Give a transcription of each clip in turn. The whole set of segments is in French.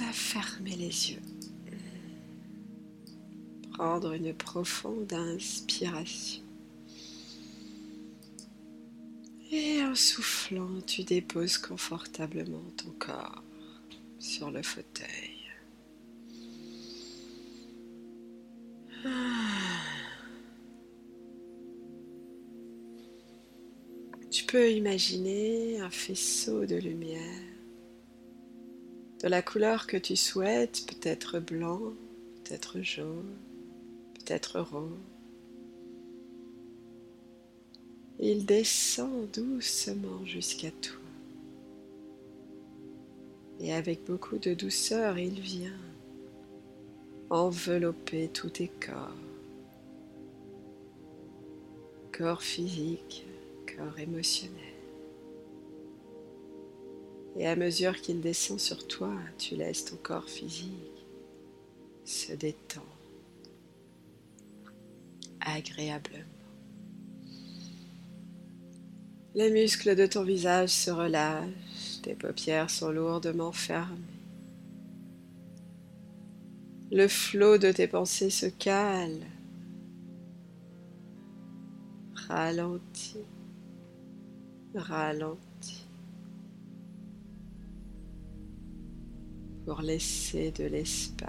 à fermer les yeux. Prendre une profonde inspiration. Et en soufflant, tu déposes confortablement ton corps sur le fauteuil. Tu peux imaginer un faisceau de lumière de la couleur que tu souhaites, peut-être blanc, peut-être jaune, peut-être rose. Il descend doucement jusqu'à toi. Et avec beaucoup de douceur, il vient envelopper tous tes corps. Corps physique, corps émotionnel. Et à mesure qu'il descend sur toi, tu laisses ton corps physique se détendre agréablement. Les muscles de ton visage se relâchent, tes paupières sont lourdement fermées. Le flot de tes pensées se calme, ralentit, ralentit. Pour laisser de l'espace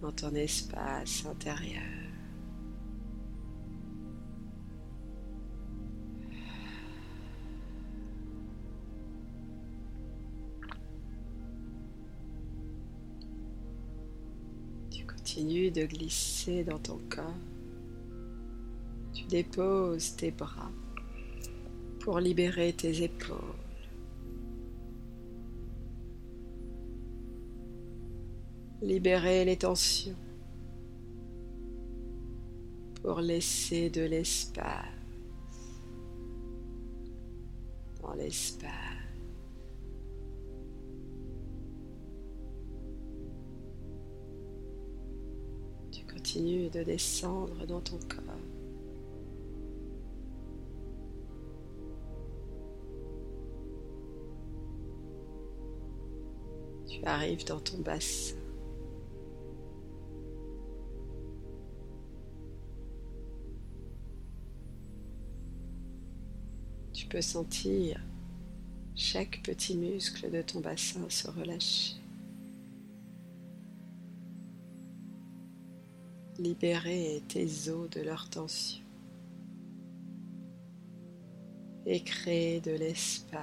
dans ton espace intérieur. Tu continues de glisser dans ton corps. Tu déposes tes bras pour libérer tes épaules. Libérer les tensions pour laisser de l'espace dans l'espace. Tu continues de descendre dans ton corps. Tu arrives dans ton bassin. Peux sentir chaque petit muscle de ton bassin se relâcher. Libérer tes os de leur tension et créer de l'espace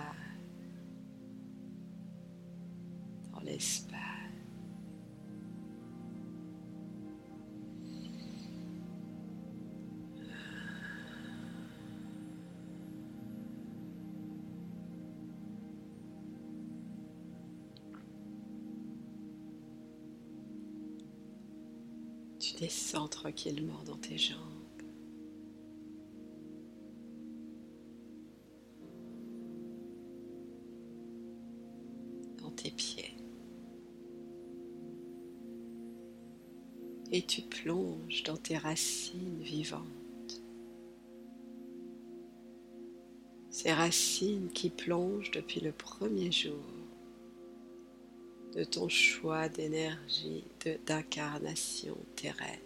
dans l'espace. Descends tranquillement dans tes jambes. Dans tes pieds. Et tu plonges dans tes racines vivantes. Ces racines qui plongent depuis le premier jour de ton choix d'énergie d'incarnation terrestre.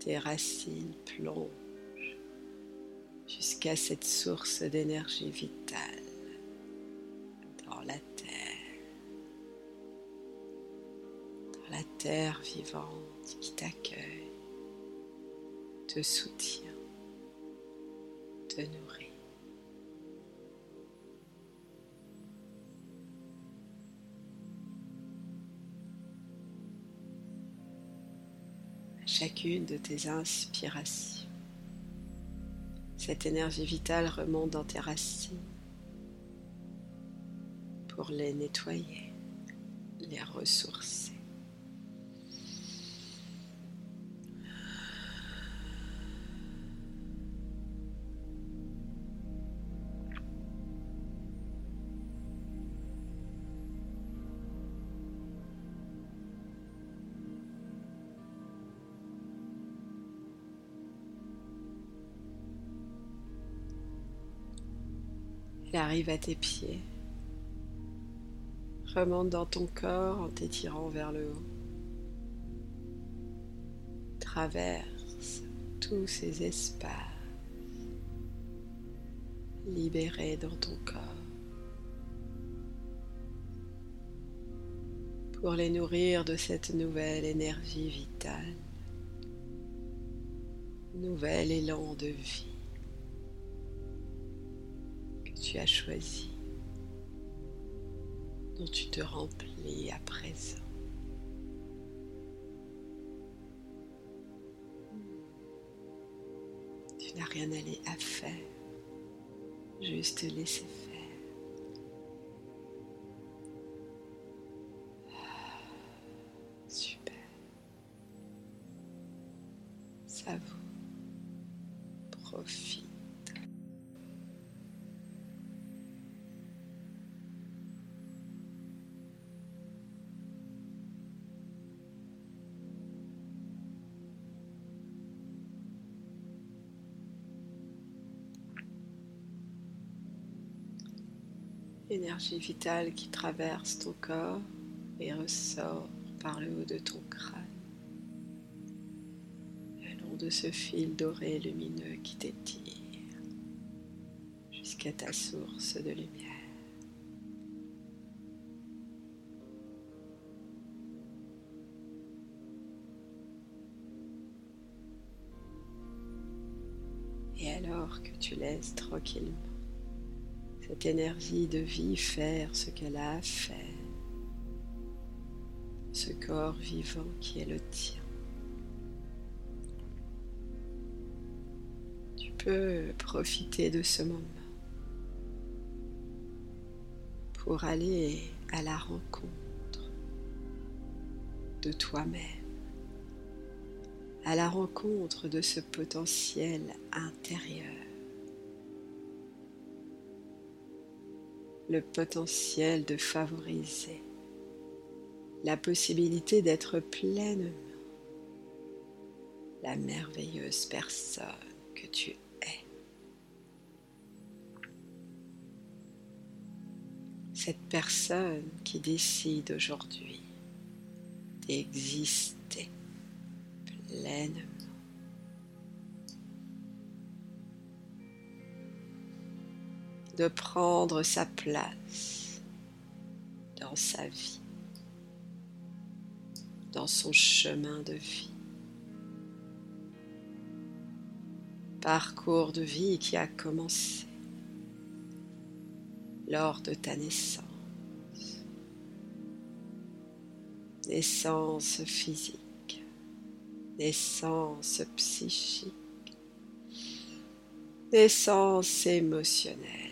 Tes racines plongent jusqu'à cette source d'énergie vitale dans la terre, dans la terre vivante qui t'accueille, te soutient, te nourrit. Chacune de tes inspirations. Cette énergie vitale remonte dans tes racines pour les nettoyer, les ressourcer. Arrive à tes pieds. Remonte dans ton corps en t'étirant vers le haut. Traverse tous ces espaces libérés dans ton corps pour les nourrir de cette nouvelle énergie vitale, nouvel élan de vie tu as choisi, dont tu te remplis à présent. Tu n'as rien à faire, juste laisser faire. Vous profite. Énergie vitale qui traverse ton corps et ressort par le haut de ton crâne, le long de ce fil doré lumineux qui t'étire jusqu'à ta source de lumière. Et alors que tu laisses tranquillement énergie de vie faire ce qu'elle a à faire, ce corps vivant qui est le tien. Tu peux profiter de ce moment pour aller à la rencontre de toi-même, à la rencontre de ce potentiel intérieur le potentiel de favoriser la possibilité d'être pleinement la merveilleuse personne que tu es. Cette personne qui décide aujourd'hui d'exister pleinement de prendre sa place dans sa vie, dans son chemin de vie. Parcours de vie qui a commencé lors de ta naissance. Naissance physique, naissance psychique, naissance émotionnelle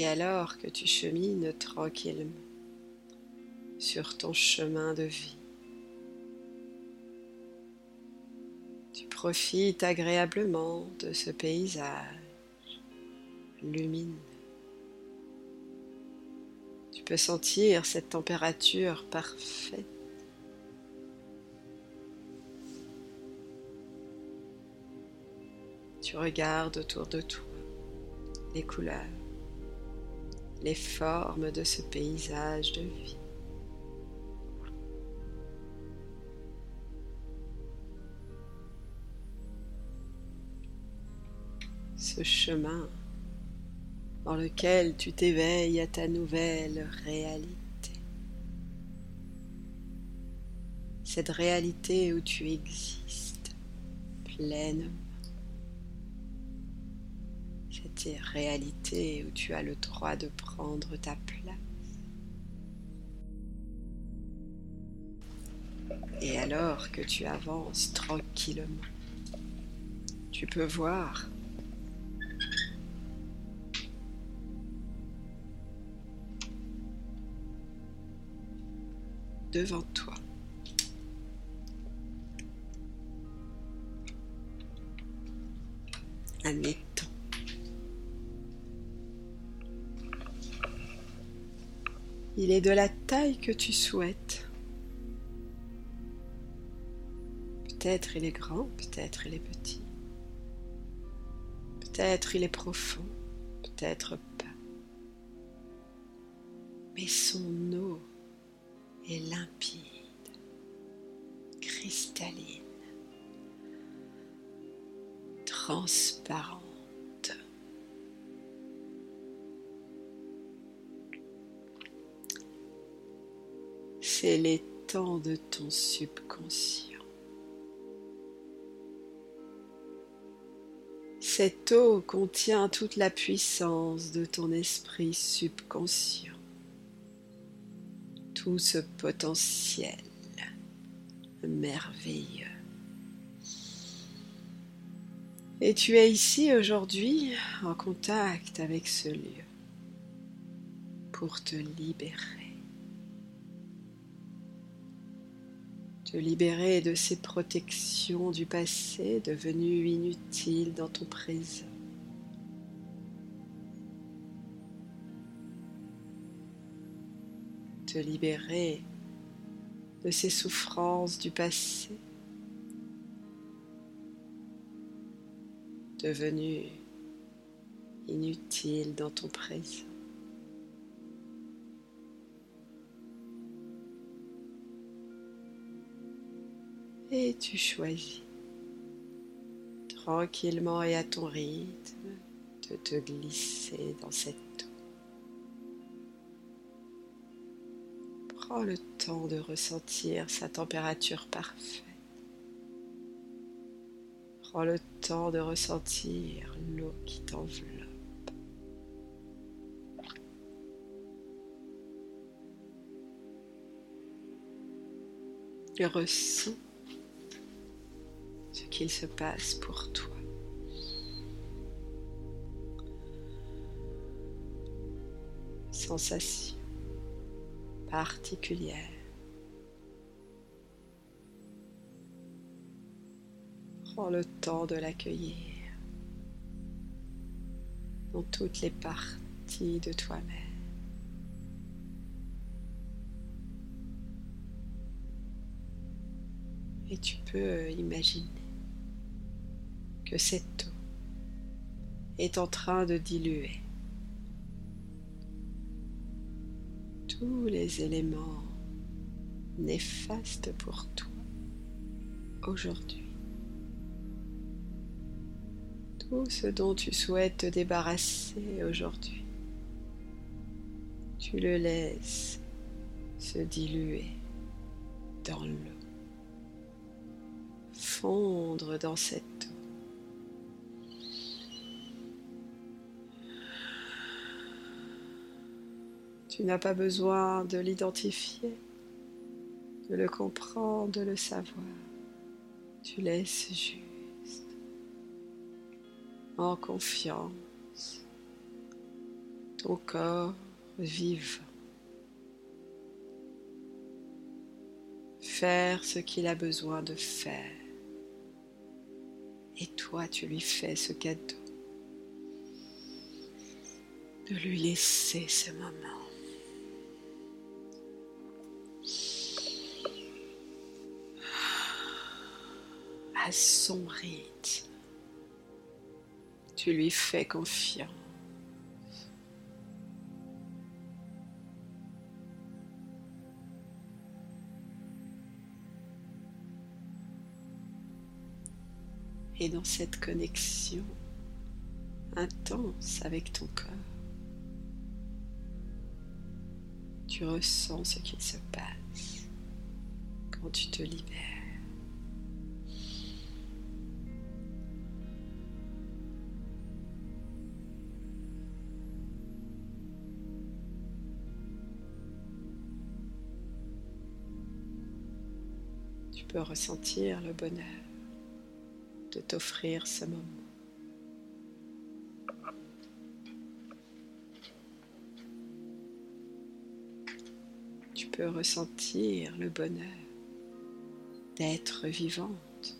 Et alors que tu chemines tranquillement sur ton chemin de vie, tu profites agréablement de ce paysage lumineux. Tu peux sentir cette température parfaite. Tu regardes autour de toi les couleurs les formes de ce paysage de vie. Ce chemin dans lequel tu t'éveilles à ta nouvelle réalité. Cette réalité où tu existes pleinement réalité où tu as le droit de prendre ta place. Et alors que tu avances tranquillement, tu peux voir devant toi un Il est de la taille que tu souhaites. Peut-être il est grand, peut-être il est petit. Peut-être il est profond, peut-être pas. Mais son eau est limpide, cristalline, transparente. C'est l'étang de ton subconscient. Cette eau contient toute la puissance de ton esprit subconscient, tout ce potentiel merveilleux. Et tu es ici aujourd'hui en contact avec ce lieu pour te libérer. Te libérer de ces protections du passé devenues inutiles dans ton présent. Te libérer de ces souffrances du passé devenues inutiles dans ton présent. Et tu choisis tranquillement et à ton rythme de te glisser dans cette eau. Prends le temps de ressentir sa température parfaite. Prends le temps de ressentir l'eau qui t'enveloppe. Ressens qu'il se passe pour toi. Sensation particulière. Prends le temps de l'accueillir dans toutes les parties de toi-même. Et tu peux imaginer cette eau est en train de diluer tous les éléments néfastes pour toi aujourd'hui. Tout ce dont tu souhaites te débarrasser aujourd'hui, tu le laisses se diluer dans l'eau, fondre dans cette Tu n'as pas besoin de l'identifier, de le comprendre, de le savoir. Tu laisses juste en confiance ton corps vivant. Faire ce qu'il a besoin de faire. Et toi, tu lui fais ce cadeau de lui laisser ce moment. Son rythme. Tu lui fais confiance. Et dans cette connexion intense avec ton corps, tu ressens ce qu'il se passe quand tu te libères. Peux ressentir le bonheur de t'offrir ce moment. Tu peux ressentir le bonheur d'être vivante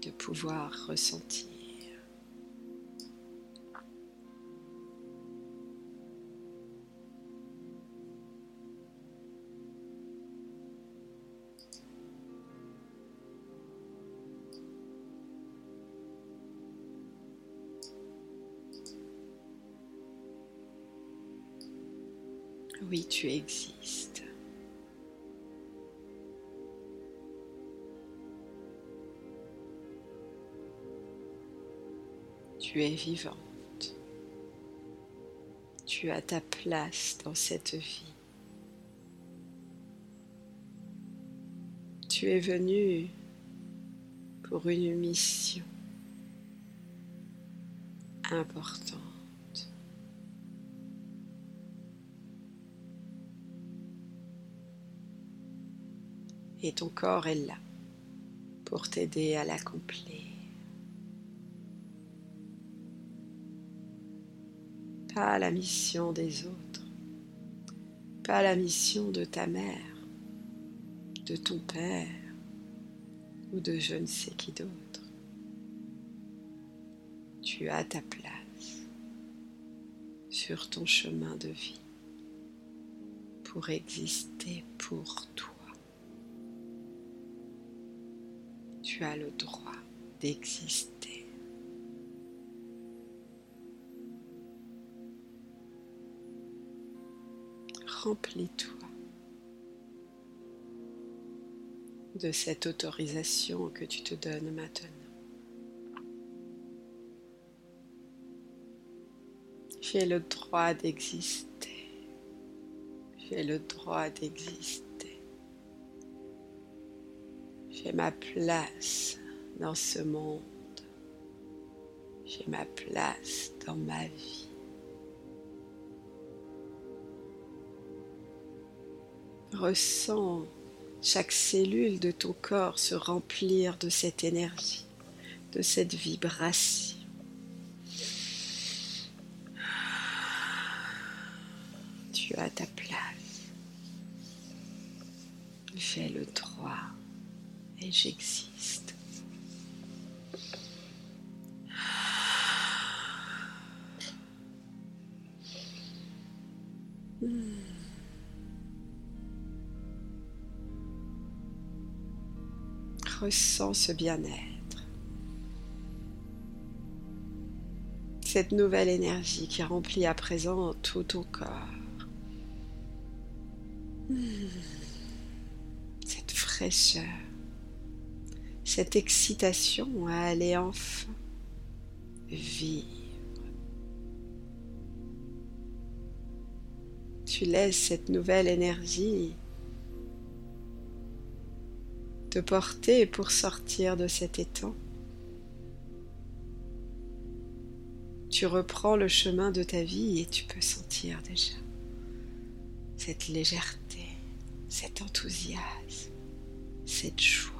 de pouvoir ressentir Oui, tu existes. Tu es vivante. Tu as ta place dans cette vie. Tu es venu pour une mission importante. Et ton corps est là pour t'aider à l'accomplir. Pas la mission des autres, pas la mission de ta mère, de ton père ou de je ne sais qui d'autre. Tu as ta place sur ton chemin de vie pour exister pour toi. Tu as le droit d'exister. Remplis-toi de cette autorisation que tu te donnes maintenant. J'ai le droit d'exister. J'ai le droit d'exister. J'ai ma place dans ce monde. J'ai ma place dans ma vie. Ressens chaque cellule de ton corps se remplir de cette énergie, de cette vibration. Tu as ta place. J'ai le droit et j'existe. Ressens ce bien-être, cette nouvelle énergie qui remplit à présent tout ton corps. Cette fraîcheur cette excitation à aller enfin vivre. Tu laisses cette nouvelle énergie te porter pour sortir de cet étang. Tu reprends le chemin de ta vie et tu peux sentir déjà cette légèreté, cet enthousiasme, cette joie.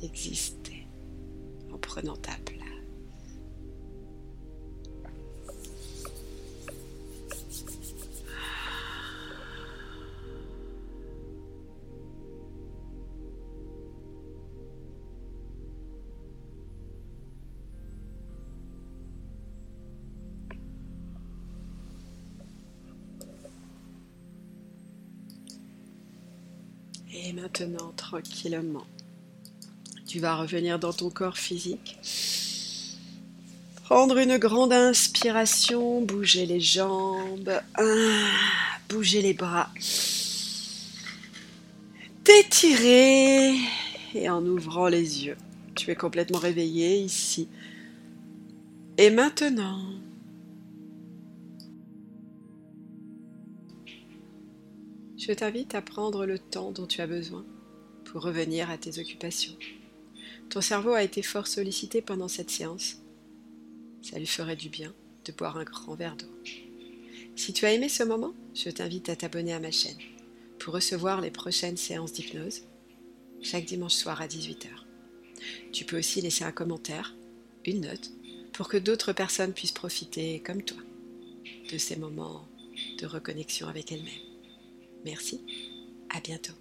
D'exister en prenant ta place. Et maintenant, tranquillement, tu vas revenir dans ton corps physique. Prendre une grande inspiration, bouger les jambes, ah, bouger les bras. T'étirer et en ouvrant les yeux. Tu es complètement réveillé ici. Et maintenant, je t'invite à prendre le temps dont tu as besoin pour revenir à tes occupations. Ton cerveau a été fort sollicité pendant cette séance. Ça lui ferait du bien de boire un grand verre d'eau. Si tu as aimé ce moment, je t'invite à t'abonner à ma chaîne pour recevoir les prochaines séances d'hypnose chaque dimanche soir à 18h. Tu peux aussi laisser un commentaire, une note, pour que d'autres personnes puissent profiter, comme toi, de ces moments de reconnexion avec elles-mêmes. Merci, à bientôt.